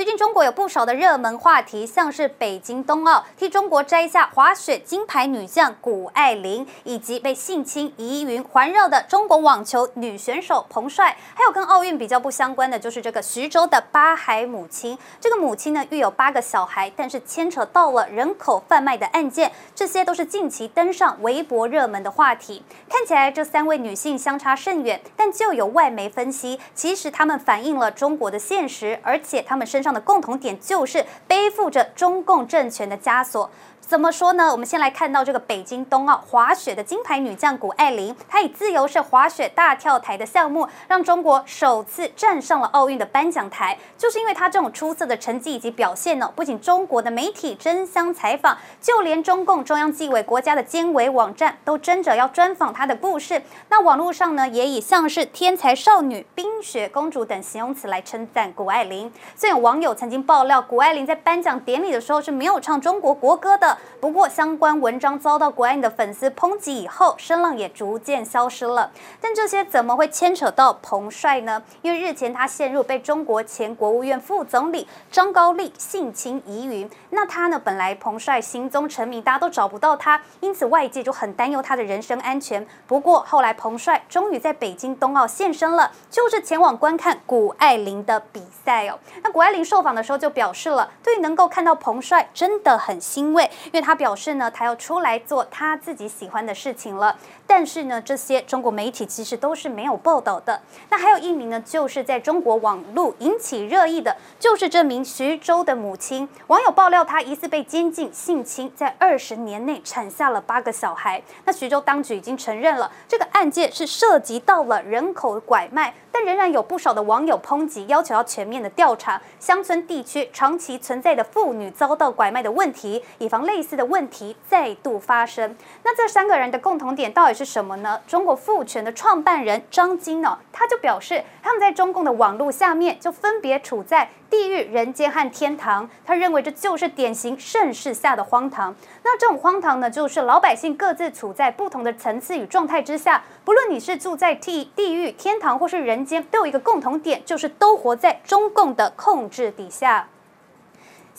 最近中国有不少的热门话题，像是北京冬奥替中国摘下滑雪金牌女将谷爱凌，以及被性侵疑云环绕的中国网球女选手彭帅，还有跟奥运比较不相关的，就是这个徐州的八孩母亲。这个母亲呢育有八个小孩，但是牵扯到了人口贩卖的案件，这些都是近期登上微博热门的话题。看起来这三位女性相差甚远，但就有外媒分析，其实她们反映了中国的现实，而且她们身上。的共同点就是背负着中共政权的枷锁。怎么说呢？我们先来看到这个北京冬奥滑雪的金牌女将谷爱凌，她以自由式滑雪大跳台的项目，让中国首次站上了奥运的颁奖台。就是因为她这种出色的成绩以及表现呢，不仅中国的媒体争相采访，就连中共中央纪委国家的监委网站都争着要专访她的故事。那网络上呢，也以像是天才少女、冰雪公主等形容词来称赞谷爱凌。虽然有网友曾经爆料，谷爱凌在颁奖典礼的时候是没有唱中国国歌的。不过，相关文章遭到谷爱凌的粉丝抨击以后，声浪也逐渐消失了。但这些怎么会牵扯到彭帅呢？因为日前他陷入被中国前国务院副总理张高丽性侵疑云。那他呢，本来彭帅行踪成谜，大家都找不到他，因此外界就很担忧他的人身安全。不过后来彭帅终于在北京冬奥现身了，就是前往观看谷爱凌的比赛哦。那谷爱凌受访的时候就表示了，对于能够看到彭帅真的很欣慰。因为他表示呢，他要出来做他自己喜欢的事情了。但是呢，这些中国媒体其实都是没有报道的。那还有一名呢，就是在中国网络引起热议的，就是这名徐州的母亲。网友爆料，她疑似被监禁性侵，在二十年内产下了八个小孩。那徐州当局已经承认了，这个案件是涉及到了人口拐卖。但仍然有不少的网友抨击，要求要全面的调查乡村地区长期存在的妇女遭到拐卖的问题，以防类似的问题再度发生。那这三个人的共同点到底是什么呢？中国妇权的创办人张晶呢，他就表示，他们在中共的网络下面就分别处在地狱、人间和天堂。他认为这就是典型盛世下的荒唐。那这种荒唐呢，就是老百姓各自处在不同的层次与状态之下，不论你是住在地地狱、天堂或是人。间都有一个共同点，就是都活在中共的控制底下。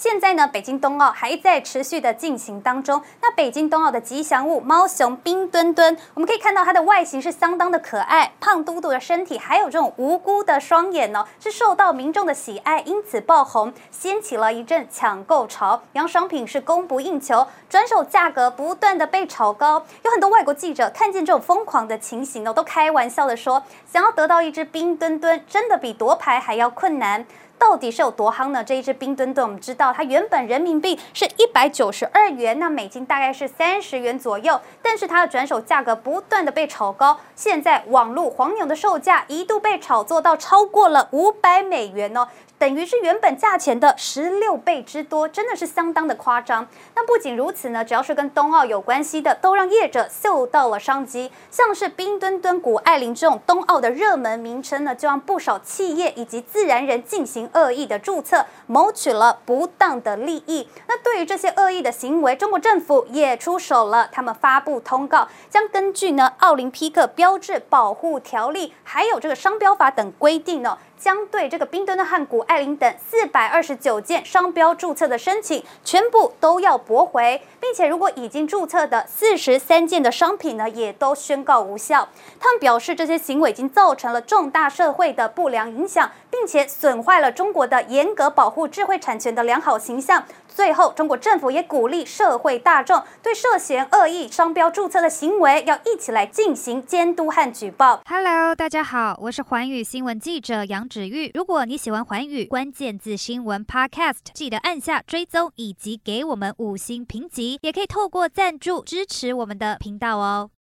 现在呢，北京冬奥还在持续的进行当中。那北京冬奥的吉祥物猫熊冰墩墩，我们可以看到它的外形是相当的可爱，胖嘟嘟的身体，还有这种无辜的双眼呢，是受到民众的喜爱，因此爆红，掀起了一阵抢购潮。洋商品是供不应求，转手价格不断的被炒高。有很多外国记者看见这种疯狂的情形呢，都开玩笑的说，想要得到一只冰墩墩，真的比夺牌还要困难。到底是有多夯呢？这一只冰墩墩，我们知道它原本人民币是一百九十二元，那美金大概是三十元左右，但是它的转手价格不断的被炒高，现在网络黄牛的售价一度被炒作到超过了五百美元哦。等于是原本价钱的十六倍之多，真的是相当的夸张。那不仅如此呢，只要是跟冬奥有关系的，都让业者嗅到了商机。像是冰墩墩、谷爱凌这种冬奥的热门名称呢，就让不少企业以及自然人进行恶意的注册，谋取了不当的利益。那对于这些恶意的行为，中国政府也出手了，他们发布通告，将根据呢奥林匹克标志保护条例，还有这个商标法等规定呢。将对这个冰墩墩和谷爱凌等四百二十九件商标注册的申请全部都要驳回，并且如果已经注册的四十三件的商品呢，也都宣告无效。他们表示，这些行为已经造成了重大社会的不良影响，并且损坏了中国的严格保护智慧产权的良好形象。最后，中国政府也鼓励社会大众对涉嫌恶意商标注册的行为要一起来进行监督和举报。Hello，大家好，我是环宇新闻记者杨芷玉。如果你喜欢环宇关键字新闻 Podcast，记得按下追踪以及给我们五星评级，也可以透过赞助支持我们的频道哦。